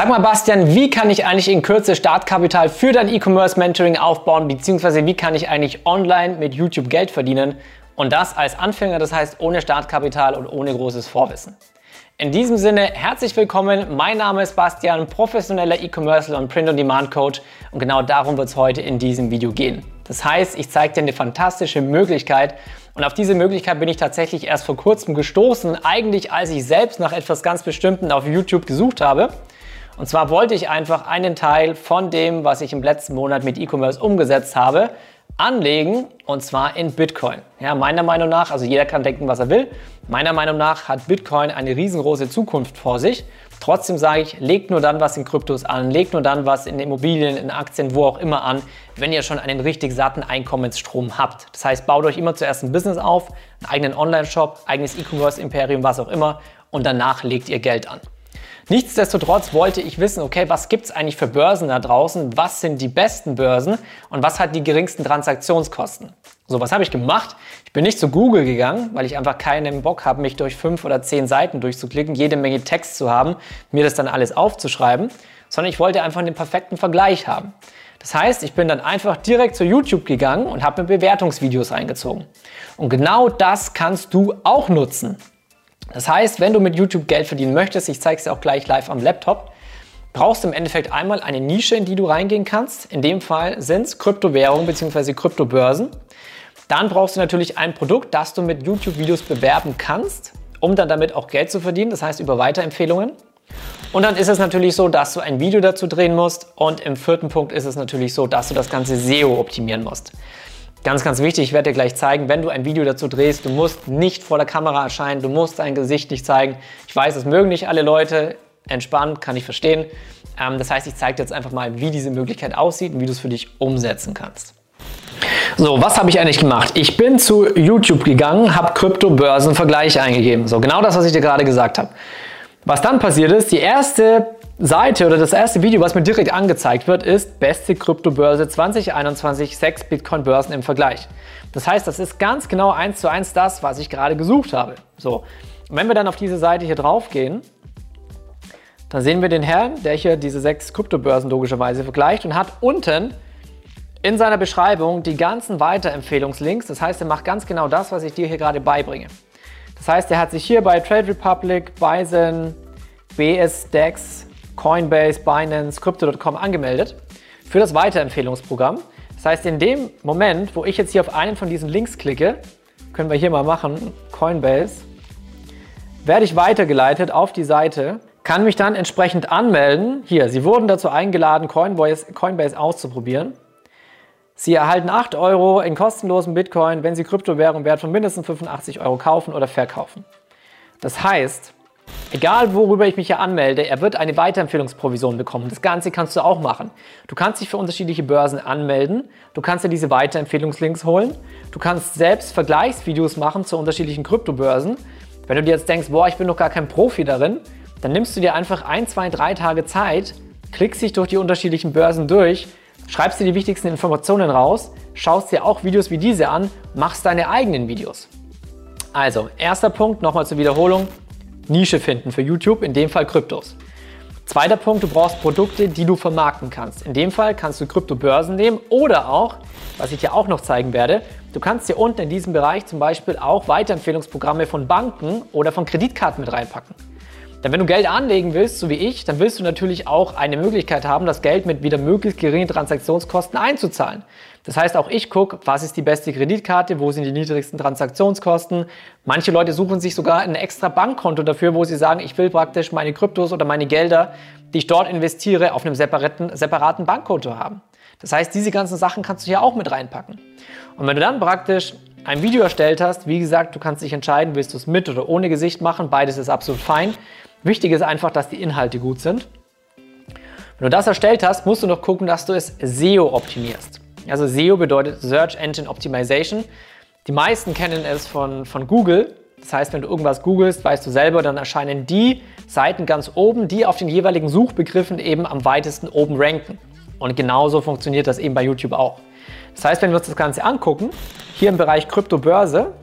Sag mal, Bastian, wie kann ich eigentlich in Kürze Startkapital für dein E-Commerce Mentoring aufbauen, beziehungsweise wie kann ich eigentlich online mit YouTube Geld verdienen und das als Anfänger, das heißt ohne Startkapital und ohne großes Vorwissen. In diesem Sinne, herzlich willkommen. Mein Name ist Bastian, professioneller E-Commerce und Print-on-Demand-Coach und genau darum wird es heute in diesem Video gehen. Das heißt, ich zeige dir eine fantastische Möglichkeit und auf diese Möglichkeit bin ich tatsächlich erst vor kurzem gestoßen, eigentlich als ich selbst nach etwas ganz Bestimmten auf YouTube gesucht habe. Und zwar wollte ich einfach einen Teil von dem, was ich im letzten Monat mit E-Commerce umgesetzt habe, anlegen und zwar in Bitcoin. Ja, meiner Meinung nach, also jeder kann denken, was er will. Meiner Meinung nach hat Bitcoin eine riesengroße Zukunft vor sich. Trotzdem sage ich, legt nur dann was in Kryptos an, legt nur dann was in Immobilien, in Aktien, wo auch immer an, wenn ihr schon einen richtig satten Einkommensstrom habt. Das heißt, baut euch immer zuerst ein Business auf, einen eigenen Online-Shop, eigenes E-Commerce-Imperium, was auch immer und danach legt ihr Geld an. Nichtsdestotrotz wollte ich wissen, okay, was gibt es eigentlich für Börsen da draußen? Was sind die besten Börsen und was hat die geringsten Transaktionskosten? So, was habe ich gemacht? Ich bin nicht zu Google gegangen, weil ich einfach keinen Bock habe, mich durch fünf oder zehn Seiten durchzuklicken, jede Menge Text zu haben, mir das dann alles aufzuschreiben, sondern ich wollte einfach den perfekten Vergleich haben. Das heißt, ich bin dann einfach direkt zu YouTube gegangen und habe mir Bewertungsvideos eingezogen. Und genau das kannst du auch nutzen. Das heißt, wenn du mit YouTube Geld verdienen möchtest, ich zeige es dir auch gleich live am Laptop, brauchst du im Endeffekt einmal eine Nische, in die du reingehen kannst. In dem Fall sind es Kryptowährungen bzw. Kryptobörsen. Dann brauchst du natürlich ein Produkt, das du mit YouTube-Videos bewerben kannst, um dann damit auch Geld zu verdienen, das heißt über Weiterempfehlungen. Und dann ist es natürlich so, dass du ein Video dazu drehen musst. Und im vierten Punkt ist es natürlich so, dass du das ganze SEO optimieren musst. Ganz, ganz wichtig, ich werde dir gleich zeigen, wenn du ein Video dazu drehst, du musst nicht vor der Kamera erscheinen, du musst dein Gesicht nicht zeigen. Ich weiß, das mögen nicht alle Leute, entspannt, kann ich verstehen. Ähm, das heißt, ich zeige dir jetzt einfach mal, wie diese Möglichkeit aussieht und wie du es für dich umsetzen kannst. So, was habe ich eigentlich gemacht? Ich bin zu YouTube gegangen, habe Kryptobörsenvergleich eingegeben. So, genau das, was ich dir gerade gesagt habe. Was dann passiert ist, die erste Seite oder das erste Video, was mir direkt angezeigt wird, ist beste Kryptobörse 2021, 6 Bitcoin-Börsen im Vergleich. Das heißt, das ist ganz genau eins zu eins das, was ich gerade gesucht habe. So, und wenn wir dann auf diese Seite hier drauf gehen, dann sehen wir den Herrn, der hier diese sechs Kryptobörsen logischerweise vergleicht und hat unten in seiner Beschreibung die ganzen Weiterempfehlungslinks. Das heißt, er macht ganz genau das, was ich dir hier gerade beibringe. Das heißt, er hat sich hier bei Trade Republic, Bison, BSDEX, Coinbase, Binance, Crypto.com angemeldet für das Weiterempfehlungsprogramm. Das heißt, in dem Moment, wo ich jetzt hier auf einen von diesen Links klicke, können wir hier mal machen, Coinbase, werde ich weitergeleitet auf die Seite, kann mich dann entsprechend anmelden. Hier, Sie wurden dazu eingeladen, Coinbase, Coinbase auszuprobieren. Sie erhalten 8 Euro in kostenlosen Bitcoin, wenn Sie Kryptowährung wert von mindestens 85 Euro kaufen oder verkaufen. Das heißt, Egal worüber ich mich hier anmelde, er wird eine Weiterempfehlungsprovision bekommen. Das Ganze kannst du auch machen. Du kannst dich für unterschiedliche Börsen anmelden. Du kannst dir diese Weiterempfehlungslinks holen. Du kannst selbst Vergleichsvideos machen zu unterschiedlichen Kryptobörsen. Wenn du dir jetzt denkst, boah, ich bin noch gar kein Profi darin, dann nimmst du dir einfach ein, zwei, drei Tage Zeit, klickst dich durch die unterschiedlichen Börsen durch, schreibst dir die wichtigsten Informationen raus, schaust dir auch Videos wie diese an, machst deine eigenen Videos. Also, erster Punkt, nochmal zur Wiederholung, Nische finden für YouTube, in dem Fall Kryptos. Zweiter Punkt, du brauchst Produkte, die du vermarkten kannst. In dem Fall kannst du Kryptobörsen nehmen oder auch, was ich dir auch noch zeigen werde, du kannst hier unten in diesem Bereich zum Beispiel auch Weiterempfehlungsprogramme von Banken oder von Kreditkarten mit reinpacken. Denn wenn du Geld anlegen willst, so wie ich, dann willst du natürlich auch eine Möglichkeit haben, das Geld mit wieder möglichst geringen Transaktionskosten einzuzahlen. Das heißt, auch ich gucke, was ist die beste Kreditkarte, wo sind die niedrigsten Transaktionskosten. Manche Leute suchen sich sogar ein extra Bankkonto dafür, wo sie sagen, ich will praktisch meine Kryptos oder meine Gelder, die ich dort investiere, auf einem separaten, separaten Bankkonto haben. Das heißt, diese ganzen Sachen kannst du hier auch mit reinpacken. Und wenn du dann praktisch ein Video erstellt hast, wie gesagt, du kannst dich entscheiden, willst du es mit oder ohne Gesicht machen, beides ist absolut fein. Wichtig ist einfach, dass die Inhalte gut sind. Wenn du das erstellt hast, musst du noch gucken, dass du es SEO optimierst. Also SEO bedeutet Search Engine Optimization. Die meisten kennen es von, von Google. Das heißt, wenn du irgendwas googelst, weißt du selber, dann erscheinen die Seiten ganz oben, die auf den jeweiligen Suchbegriffen eben am weitesten oben ranken. Und genauso funktioniert das eben bei YouTube auch. Das heißt, wenn wir uns das Ganze angucken, hier im Bereich Kryptobörse,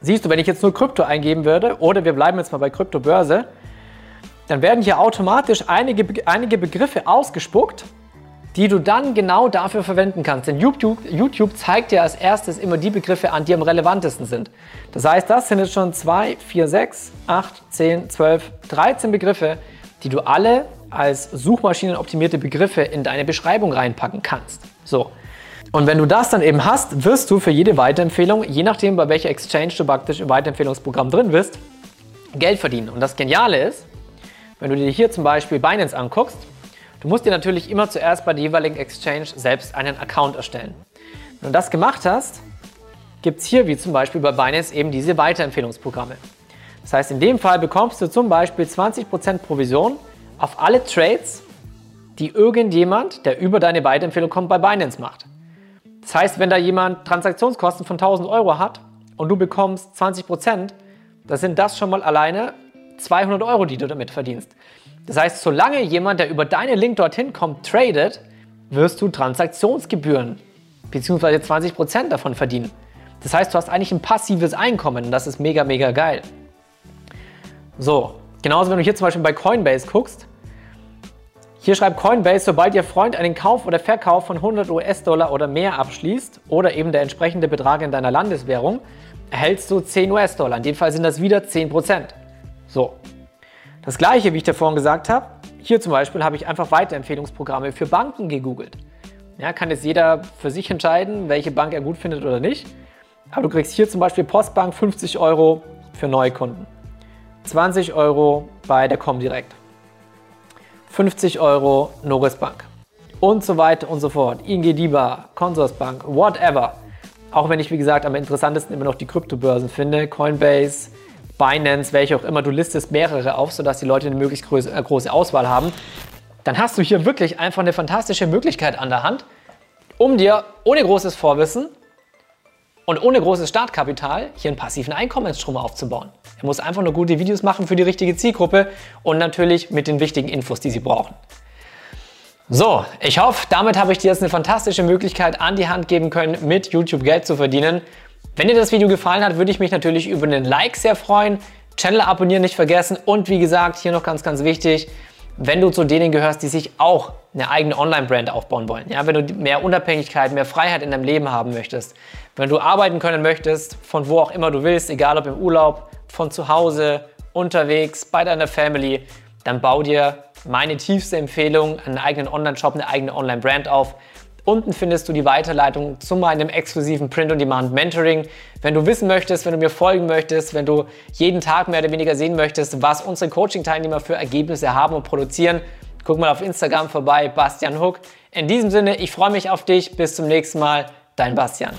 siehst du, wenn ich jetzt nur Krypto eingeben würde, oder wir bleiben jetzt mal bei Kryptobörse, dann werden hier automatisch einige, einige Begriffe ausgespuckt, die du dann genau dafür verwenden kannst. Denn YouTube, YouTube zeigt dir als erstes immer die Begriffe an, die am relevantesten sind. Das heißt, das sind jetzt schon 2, 4, 6, 8, 10, 12, 13 Begriffe, die du alle als suchmaschinenoptimierte Begriffe in deine Beschreibung reinpacken kannst. So. Und wenn du das dann eben hast, wirst du für jede Weiterempfehlung, je nachdem bei welcher Exchange du praktisch im Weiterempfehlungsprogramm drin bist, Geld verdienen. Und das Geniale ist, wenn du dir hier zum Beispiel Binance anguckst, du musst dir natürlich immer zuerst bei der jeweiligen Exchange selbst einen Account erstellen. Wenn du das gemacht hast, gibt es hier wie zum Beispiel bei Binance eben diese Weiterempfehlungsprogramme. Das heißt, in dem Fall bekommst du zum Beispiel 20% Provision auf alle Trades, die irgendjemand, der über deine Weiterempfehlung kommt, bei Binance macht. Das heißt, wenn da jemand Transaktionskosten von 1000 Euro hat und du bekommst 20%, dann sind das schon mal alleine 200 Euro, die du damit verdienst. Das heißt, solange jemand, der über deinen Link dorthin kommt, tradet, wirst du Transaktionsgebühren bzw. 20% davon verdienen. Das heißt, du hast eigentlich ein passives Einkommen und das ist mega, mega geil. So, genauso wenn du hier zum Beispiel bei Coinbase guckst, hier schreibt Coinbase, sobald Ihr Freund einen Kauf oder Verkauf von 100 US-Dollar oder mehr abschließt oder eben der entsprechende Betrag in deiner Landeswährung, erhältst du 10 US-Dollar. In dem Fall sind das wieder 10%. So. Das gleiche, wie ich vorhin gesagt habe, hier zum Beispiel habe ich einfach Weiterempfehlungsprogramme für Banken gegoogelt. Ja, kann jetzt jeder für sich entscheiden, welche Bank er gut findet oder nicht. Aber du kriegst hier zum Beispiel Postbank 50 Euro für Neukunden, 20 Euro bei der Comdirect. 50 Euro Noris Bank und so weiter und so fort. ING DIBA, Consorsbank, whatever. Auch wenn ich, wie gesagt, am interessantesten immer noch die Kryptobörsen finde, Coinbase, Binance, welche auch immer, du listest mehrere auf, sodass die Leute eine möglichst große, äh, große Auswahl haben, dann hast du hier wirklich einfach eine fantastische Möglichkeit an der Hand, um dir ohne großes Vorwissen und ohne großes Startkapital hier einen passiven Einkommensstrom aufzubauen. Er muss einfach nur gute Videos machen für die richtige Zielgruppe und natürlich mit den wichtigen Infos, die sie brauchen. So, ich hoffe, damit habe ich dir jetzt eine fantastische Möglichkeit an die Hand geben können, mit YouTube Geld zu verdienen. Wenn dir das Video gefallen hat, würde ich mich natürlich über einen Like sehr freuen. Channel abonnieren nicht vergessen und wie gesagt, hier noch ganz, ganz wichtig, wenn du zu denen gehörst, die sich auch eine eigene Online-Brand aufbauen wollen. Ja, wenn du mehr Unabhängigkeit, mehr Freiheit in deinem Leben haben möchtest, wenn du arbeiten können möchtest, von wo auch immer du willst, egal ob im Urlaub, von zu Hause, unterwegs, bei deiner Family, dann bau dir meine tiefste Empfehlung, einen eigenen Online-Shop, eine eigene Online-Brand auf. Unten findest du die Weiterleitung zu meinem exklusiven Print-on-Demand-Mentoring. Wenn du wissen möchtest, wenn du mir folgen möchtest, wenn du jeden Tag mehr oder weniger sehen möchtest, was unsere Coaching-Teilnehmer für Ergebnisse haben und produzieren, guck mal auf Instagram vorbei, Bastian Hook. In diesem Sinne, ich freue mich auf dich. Bis zum nächsten Mal, dein Bastian.